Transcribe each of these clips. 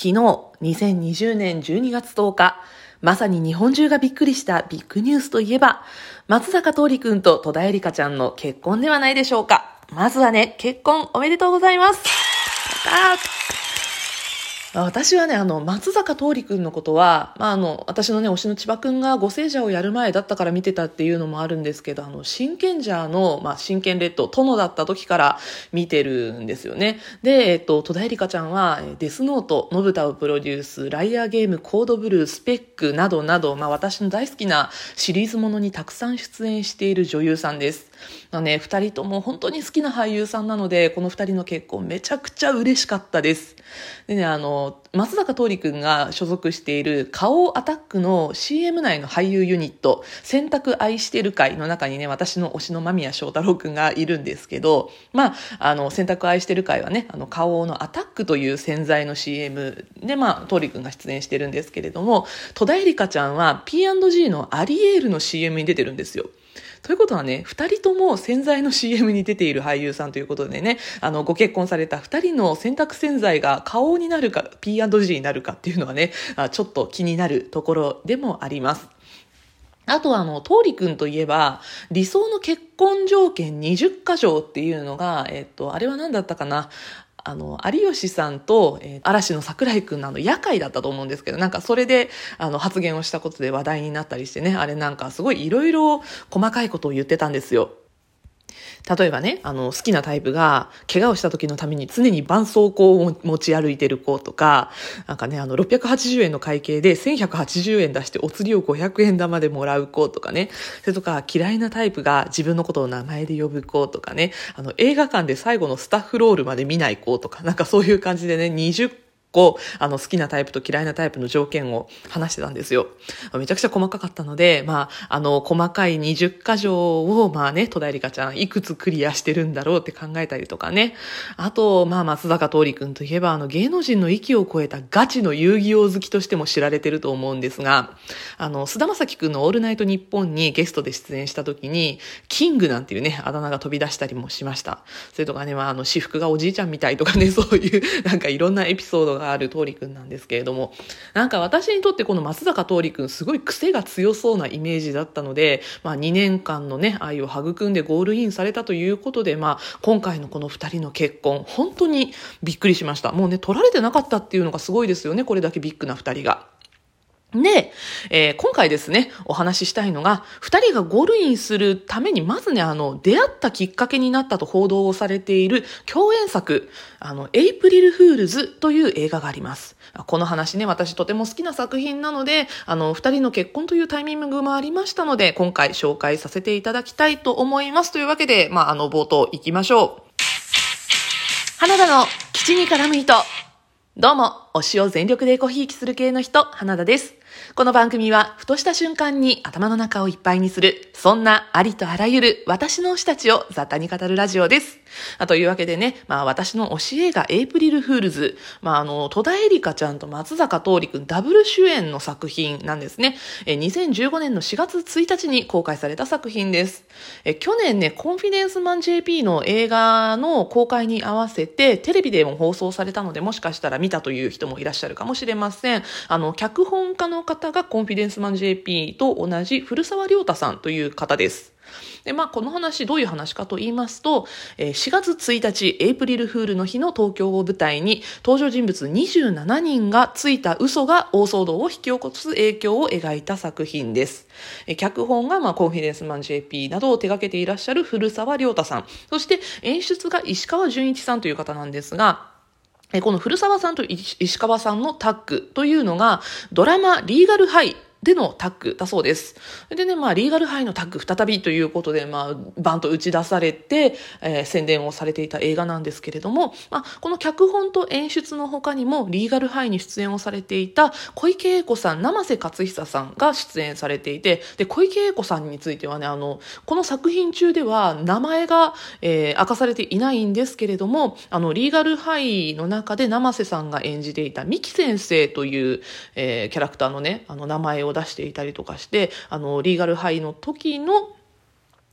昨日、2020年12月10日、まさに日本中がびっくりしたビッグニュースといえば、松坂桃李くんと戸田恵梨香ちゃんの結婚ではないでしょうか。まずはね、結婚おめでとうございます。私はね、あの、松坂桃李くんのことは、まあ、あの、私のね、推しの千葉くんがご聖者をやる前だったから見てたっていうのもあるんですけど、あの、真剣者の、まあ、真剣列島、殿だった時から見てるんですよね。で、えっと、戸田恵梨香ちゃんは、デスノート、のぶたをプロデュース、ライアーゲーム、コードブルー、スペックなどなど、まあ、私の大好きなシリーズものにたくさん出演している女優さんです。まあね、二人とも本当に好きな俳優さんなので、この二人の結婚めちゃくちゃ嬉しかったです。でね、あの、松坂桃李くんが所属している顔アタックの CM 内の俳優ユニット、選択愛してる会の中にね、私の推しの間宮祥太朗くんがいるんですけど、まあ、あの、選択愛してる会はね、あの、顔のアタックという洗剤の CM で、まあ、桃李くんが出演してるんですけれども、戸田恵梨香ちゃんは P&G のアリエールの CM に出てるんですよ。ということはね、二人とも洗剤の CM に出ている俳優さんということでね、あの、ご結婚された二人の洗濯洗剤が顔になるか、P&G になるかっていうのはね、ちょっと気になるところでもあります。あとはあの、通りくんといえば、理想の結婚条件20箇条っていうのが、えっと、あれは何だったかな？あの、有吉さんと、えー、嵐の桜井くんのあの、夜会だったと思うんですけど、なんかそれで、あの、発言をしたことで話題になったりしてね、あれなんかすごいいろいろ細かいことを言ってたんですよ。例えばね、あの、好きなタイプが、怪我をした時のために常に絆創膏を持ち歩いてる子とか、なんかね、あの、680円の会計で1180円出してお釣りを500円玉でもらう子とかね、それとか嫌いなタイプが自分のことを名前で呼ぶ子とかね、あの、映画館で最後のスタッフロールまで見ない子とか、なんかそういう感じでね、20個、あの、好きなタイプと嫌いなタイプの条件を話してたんですよ。めちゃくちゃ細かかったので、まあ、あの、細かい20箇条を、まあね、戸田恵梨香ちゃん、いくつクリアしてるんだろうって考えたりとかね。あと、まあ、松坂桃李くんといえば、あの、芸能人の域を超えたガチの遊戯王好きとしても知られてると思うんですが、あの、菅田将暉くんのオールナイトニッポンにゲストで出演した時に、キングなんていうね、あだ名が飛び出したりもしました。それとかね、まあ、あの、私服がおじいちゃんみたいとかね、そういう、なんかいろんなエピソードががある通りくんなんですけれども、なんか私にとってこの松坂桃李君すごい癖が強そうなイメージだったので、まあ2年間のね、愛を育んでゴールインされたということで、まあ今回のこの2人の結婚、本当にびっくりしました。もうね、取られてなかったっていうのがすごいですよね、これだけビッグな2人が。で、えー、今回ですね、お話ししたいのが、二人がゴールインするために、まずね、あの、出会ったきっかけになったと報道をされている共演作、あの、エイプリルフールズという映画があります。この話ね、私とても好きな作品なので、あの、二人の結婚というタイミングもありましたので、今回紹介させていただきたいと思います。というわけで、まあ、あの、冒頭行きましょう。花田の基地に絡む人。どうも、推しを全力でごひいきする系の人、花田です。この番組は、ふとした瞬間に頭の中をいっぱいにする、そんなありとあらゆる私の推したちを雑多に語るラジオです。あというわけでね、まあ私の推し映画エイプリルフールズ、まああの、戸田恵梨香ちゃんと松坂桃李くんダブル主演の作品なんですね。え2015年の4月1日に公開された作品です。え去年ね、コンフィデンスマン JP の映画の公開に合わせて、テレビでも放送されたので、もしかしたら見たという人もいらっしゃるかもしれません。あの、脚本家のの方がコンフィデンスマン JP と同じ古澤亮太さんという方です。で、まあ、この話、どういう話かと言いますと、え4月1日、エイプリルフールの日の東京を舞台に、登場人物27人がついた嘘が大騒動を引き起こす影響を描いた作品です。え脚本が、まあ、コンフィデンスマン JP などを手掛けていらっしゃる古澤亮太さん、そして演出が石川淳一さんという方なんですが、この古澤さんと石川さんのタッグというのが、ドラマリーガルハイでのタッグだそうです。でね、まあ、リーガルハイのタッグ再びということで、まあ、バンと打ち出されて、えー、宣伝をされていた映画なんですけれども、まあ、この脚本と演出の他にも、リーガルハイに出演をされていた小池栄子さん、生瀬勝久さんが出演されていて、で、小池栄子さんについてはね、あの、この作品中では名前が、えー、明かされていないんですけれども、あの、リーガルハイの中で生瀬さんが演じていた三木先生という、えー、キャラクターのね、あの、名前を出していたりとかして、あの、リーガルハイの時の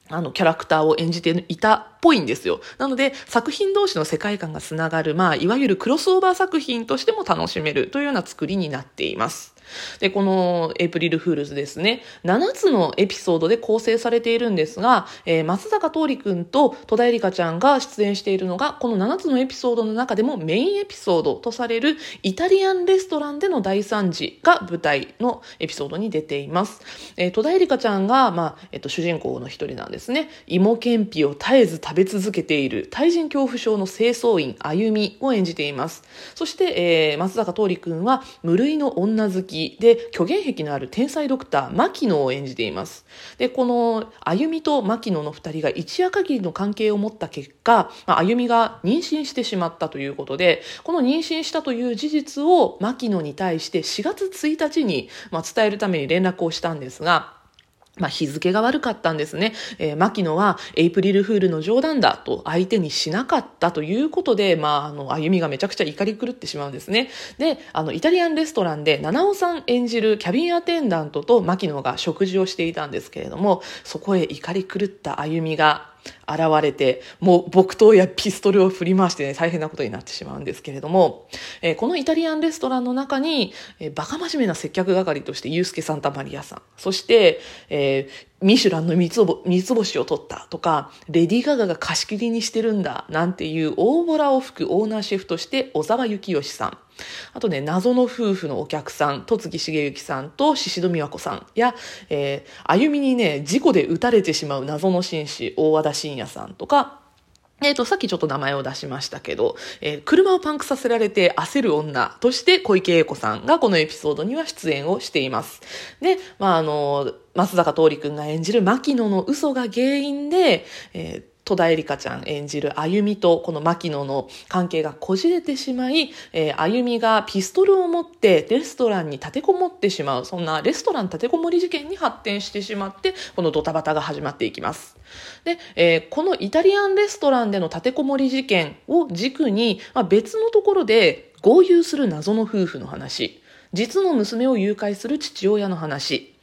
あの、キャラクターを演じていたっぽいんですよ。なので、作品同士の世界観がつながる、まあ、いわゆるクロスオーバー作品としても楽しめるというような作りになっています。で、このエイプリルフールズですね、7つのエピソードで構成されているんですが、えー、松坂桃李くんと戸田恵梨香ちゃんが出演しているのが、この7つのエピソードの中でもメインエピソードとされるイタリアンレストランでの大惨事が舞台のエピソードに出ています。えー、戸田恵梨香ちゃんが、まあ、えっ、と、主人公の一人なんですね。芋けんぴを絶えず食べ続けている、対人恐怖症の清掃員、あゆみを演じています。そして、えー、松坂桃李くんは、無類の女好き、で虚言癖のある天才ドクター牧野を演じています。でこの歩みと牧野の2人が一夜限りの関係を持った結果、まあ、歩みが妊娠してしまったということでこの妊娠したという事実を牧野に対して4月1日に、まあ、伝えるために連絡をしたんですがまあ、日付が悪かったんですね。えー、牧野はエイプリルフールの冗談だと相手にしなかったということで、まあ、あの、歩みがめちゃくちゃ怒り狂ってしまうんですね。で、あの、イタリアンレストランで七尾さん演じるキャビンアテンダントと牧野が食事をしていたんですけれども、そこへ怒り狂った歩みが、現れて、もう木刀やピストルを振り回してね、大変なことになってしまうんですけれども、えー、このイタリアンレストランの中に、えー、バカ真面目な接客係としてユースケ・サンタマリアさん、そして、えー、ミシュランの三つ三つ星を取ったとか、レディー・ガガが貸し切りにしてるんだ、なんていう大ボラを吹くオーナーシェフとして小沢幸義さん。あとね、謎の夫婦のお客さん、戸次重幸さんと宍戸美和子さんや、えー、歩みにね、事故で撃たれてしまう謎の紳士、大和田信也さんとか、えっ、ー、と、さっきちょっと名前を出しましたけど、えー、車をパンクさせられて焦る女として小池栄子さんがこのエピソードには出演をしています。で、まあ、あの、松坂桃李くんが演じる牧野の嘘が原因で、えー戸田恵梨香ちゃん演じる歩みとこの牧野の関係がこじれてしまい、えー、歩みがピストルを持ってレストランに立てこもってしまう、そんなレストラン立てこもり事件に発展してしまって、このドタバタが始まっていきます。で、えー、このイタリアンレストランでの立てこもり事件を軸に、まあ、別のところで合流する謎の夫婦の話、実の娘を誘拐する父親の話、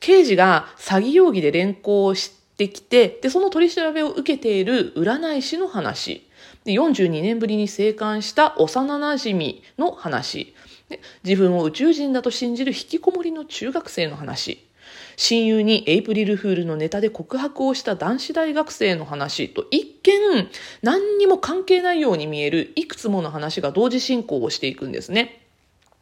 刑事が詐欺容疑で連行してってきて、で、その取り調べを受けている占い師の話。で42年ぶりに生還した幼馴染の話。で自分を宇宙人だと信じる引きこもりの中学生の話。親友にエイプリルフールのネタで告白をした男子大学生の話と一見何にも関係ないように見えるいくつもの話が同時進行をしていくんですね。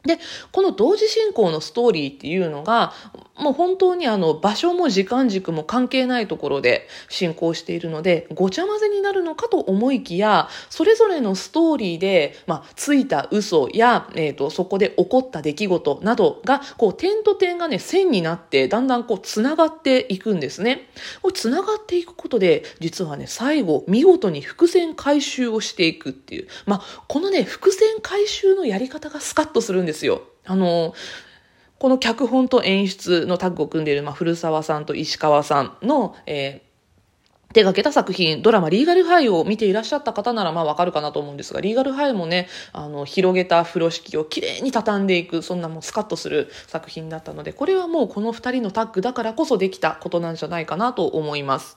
で、この同時進行のストーリーっていうのが、もう本当にあの場所も時間軸も関係ないところで進行しているので、ごちゃ混ぜになるのかと思いきや、それぞれのストーリーで、まあ、ついた嘘や、えっ、ー、と、そこで起こった出来事などが、こう、点と点がね、線になって、だんだんこう、繋がっていくんですね。こう、繋がっていくことで、実はね、最後、見事に伏線回収をしていくっていう。まあ、このね、伏線回収のやり方がスカッとするんですですよ。あの、この脚本と演出のタッグを組んでいる、まあ、古澤さんと石川さんの、えー手掛けた作品、ドラマリーガルハイを見ていらっしゃった方ならまあわかるかなと思うんですが、リーガルハイもね、あの、広げた風呂敷をきれいに畳んでいく、そんなもうスカッとする作品だったので、これはもうこの二人のタッグだからこそできたことなんじゃないかなと思います。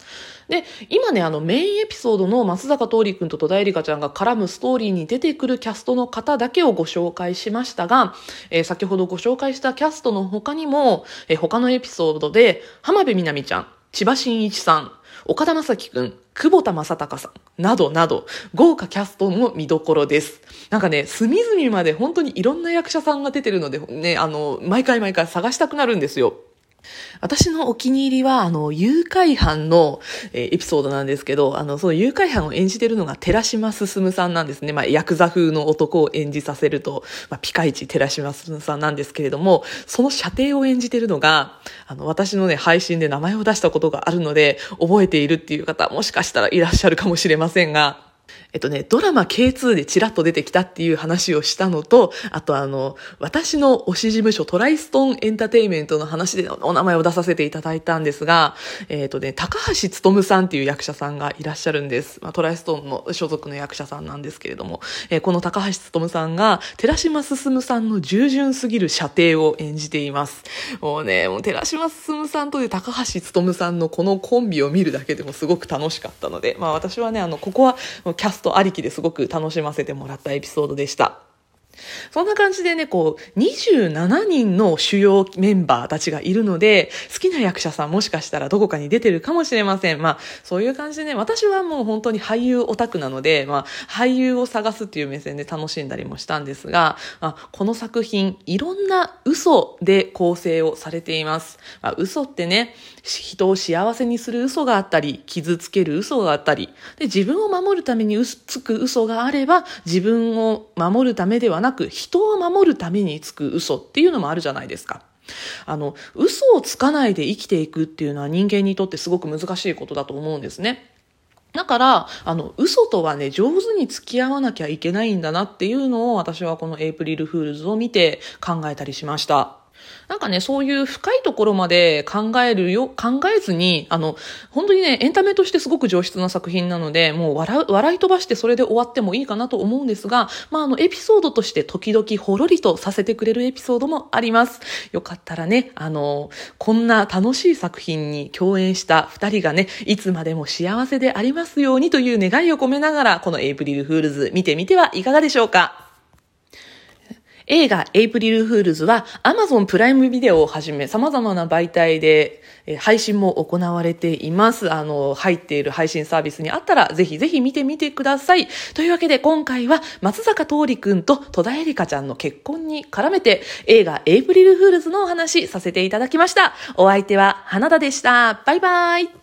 で、今ね、あの、メインエピソードの松坂桃李君と戸田恵梨香ちゃんが絡むストーリーに出てくるキャストの方だけをご紹介しましたが、えー、先ほどご紹介したキャストの他にも、えー、他のエピソードで、浜辺美波ちゃん、千葉真一さん、岡田将生くん、久保田正孝さん、などなど、豪華キャストも見どころです。なんかね、隅々まで本当にいろんな役者さんが出てるので、ね、あの、毎回毎回探したくなるんですよ。私のお気に入りは、あの、誘拐犯の、えー、エピソードなんですけど、あの、その誘拐犯を演じてるのが寺島進さんなんですね。まあ、ヤクザ風の男を演じさせると、まあ、ピカイチ寺島進さんなんですけれども、その射程を演じてるのが、あの、私のね、配信で名前を出したことがあるので、覚えているっていう方、もしかしたらいらっしゃるかもしれませんが、えっとね、ドラマ K2 でチラッと出てきたっていう話をしたのと、あとあの、私の推し事務所トライストンエンターテイメントの話でお名前を出させていただいたんですが、えっとね、高橋努さんっていう役者さんがいらっしゃるんです。まあ、トライストンの所属の役者さんなんですけれども、えー、この高橋努さんが、寺島進さんの従順すぎる射程を演じています。もうね、もう寺島進さんとで高橋努さんのこのコンビを見るだけでもすごく楽しかったので、まあ私はね、あの、ここはキャストありきですごく楽しませてもらったエピソードでした。そんな感じでね、こう、27人の主要メンバーたちがいるので、好きな役者さんもしかしたらどこかに出てるかもしれません。まあ、そういう感じでね、私はもう本当に俳優オタクなので、まあ、俳優を探すっていう目線で楽しんだりもしたんですが、まあ、この作品、いろんな嘘で構成をされています。まあ、嘘ってね、人を幸せにする嘘があったり、傷つける嘘があったり、で、自分を守るためにつく嘘があれば、自分を守るためではなく、人を守るためにつく嘘っていうのもあるじゃないですか。あの、嘘をつかないで生きていくっていうのは人間にとってすごく難しいことだと思うんですね。だから、あの、嘘とはね、上手に付き合わなきゃいけないんだなっていうのを私はこのエイプリルフールズを見て考えたりしました。なんかね、そういう深いところまで考えるよ、考えずに、あの、本当にね、エンタメとしてすごく上質な作品なので、もう笑う、笑い飛ばしてそれで終わってもいいかなと思うんですが、まあ、あの、エピソードとして時々ほろりとさせてくれるエピソードもあります。よかったらね、あの、こんな楽しい作品に共演した二人がね、いつまでも幸せでありますようにという願いを込めながら、このエイプリルフールズ見てみてはいかがでしょうか？映画エイプリルフールズは Amazon プライムビデオをはじめ様々な媒体で配信も行われています。あの、入っている配信サービスにあったらぜひぜひ見てみてください。というわけで今回は松坂桃李くんと戸田恵梨香ちゃんの結婚に絡めて映画エイプリルフールズのお話させていただきました。お相手は花田でした。バイバイ。